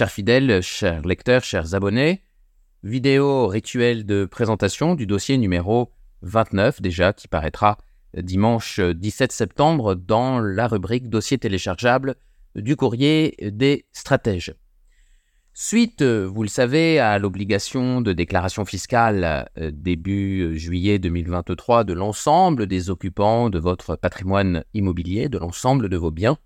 Chers fidèles, chers lecteurs, chers abonnés, vidéo rituel de présentation du dossier numéro 29 déjà qui paraîtra dimanche 17 septembre dans la rubrique dossier téléchargeable du courrier des stratèges. Suite, vous le savez, à l'obligation de déclaration fiscale euh, début juillet 2023 de l'ensemble des occupants de votre patrimoine immobilier, de l'ensemble de vos biens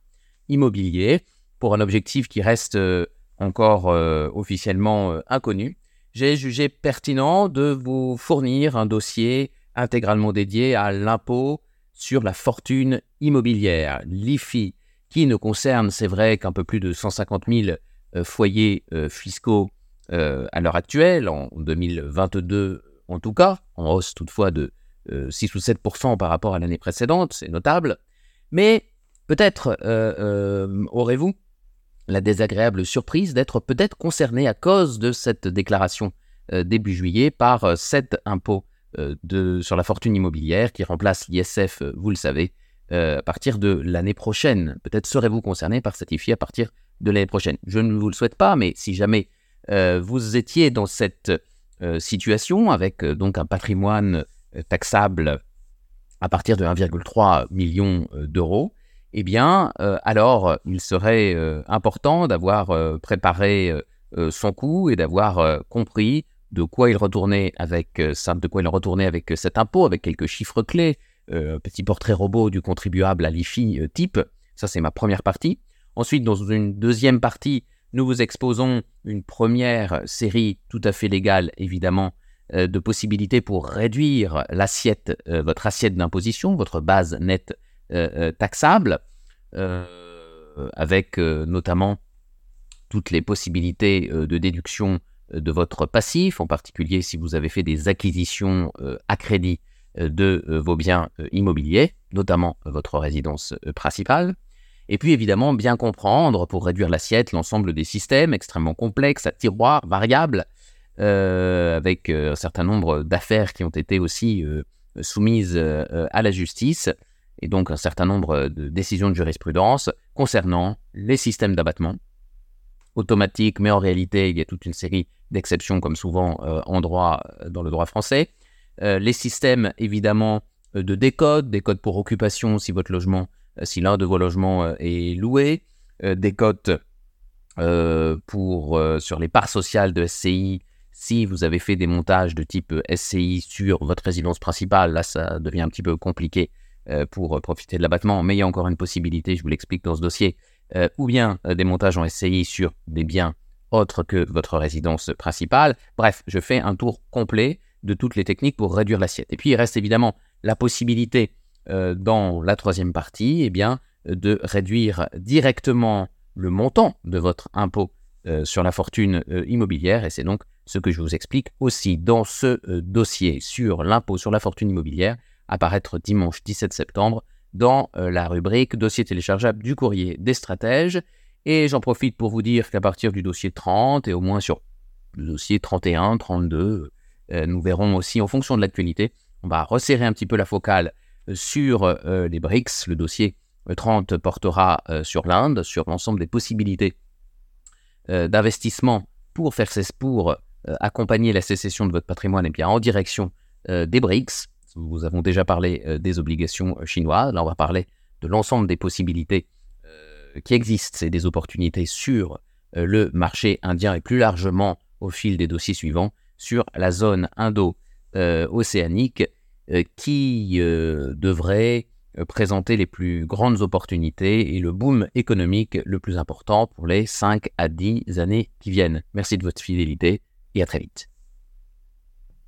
immobiliers, pour un objectif qui reste euh, encore euh, officiellement inconnu, j'ai jugé pertinent de vous fournir un dossier intégralement dédié à l'impôt sur la fortune immobilière, l'IFI, qui ne concerne, c'est vrai, qu'un peu plus de 150 000 euh, foyers euh, fiscaux euh, à l'heure actuelle, en 2022 en tout cas, en hausse toutefois de 6 ou 7 par rapport à l'année précédente, c'est notable. Mais peut-être aurez-vous la désagréable surprise d'être peut-être concerné à cause de cette déclaration début juillet par cet impôt de, sur la fortune immobilière qui remplace l'ISF, vous le savez, à partir de l'année prochaine. Peut-être serez-vous concerné par cet IFI à partir de l'année prochaine. Je ne vous le souhaite pas, mais si jamais euh, vous étiez dans cette euh, situation avec euh, donc un patrimoine taxable à partir de 1,3 million d'euros, eh bien, alors il serait important d'avoir préparé son coût et d'avoir compris de quoi il retournait avec de quoi il retournait avec cet impôt, avec quelques chiffres clés, petit portrait robot du contribuable à l'IFI type. Ça, c'est ma première partie. Ensuite, dans une deuxième partie, nous vous exposons une première série tout à fait légale, évidemment, euh, de possibilités pour réduire l'assiette, euh, votre assiette d'imposition, votre base nette euh, taxable, avec notamment toutes les possibilités de déduction de votre passif, en particulier si vous avez fait des acquisitions à crédit de vos biens immobiliers, notamment votre résidence principale. Et puis évidemment, bien comprendre pour réduire l'assiette l'ensemble des systèmes extrêmement complexes, à tiroirs, variables, euh, avec euh, un certain nombre d'affaires qui ont été aussi euh, soumises à la justice, et donc un certain nombre de décisions de jurisprudence concernant les systèmes d'abattement automatiques, mais en réalité, il y a toute une série d'exceptions, comme souvent en droit, dans le droit français. les systèmes, évidemment, de décode, décode pour occupation si votre logement euh, si l'un de vos logements euh, est loué, euh, des cotes pour, sur les parts sociales de SCI si vous avez fait des montages de type SCI sur votre résidence principale, là ça devient un petit peu compliqué pour profiter de l'abattement, mais il y a encore une possibilité, je vous l'explique dans ce dossier, ou bien des montages en SCI sur des biens autres que votre résidence principale. Bref, je fais un tour complet de toutes les techniques pour réduire l'assiette. Et puis il reste évidemment la possibilité euh, dans la troisième partie, eh de réduire directement le montant de votre impôt euh, sur la fortune euh, immobilière. Et c'est donc ce que je vous explique aussi dans ce dossier sur l'impôt sur la fortune immobilière, apparaître dimanche 17 septembre dans la rubrique dossier téléchargeable du courrier des stratèges. Et j'en profite pour vous dire qu'à partir du dossier 30 et au moins sur le dossier 31, 32, nous verrons aussi en fonction de l'actualité, on va resserrer un petit peu la focale sur euh, les BRICS. Le dossier 30 portera euh, sur l'Inde, sur l'ensemble des possibilités euh, d'investissement pour faire pour accompagner la sécession de votre patrimoine et bien en direction des BRICS. Nous avons déjà parlé des obligations chinoises. Là, on va parler de l'ensemble des possibilités qui existent et des opportunités sur le marché indien et plus largement au fil des dossiers suivants sur la zone indo-océanique euh, qui euh, devrait euh, présenter les plus grandes opportunités et le boom économique le plus important pour les 5 à 10 années qui viennent. Merci de votre fidélité et à très vite.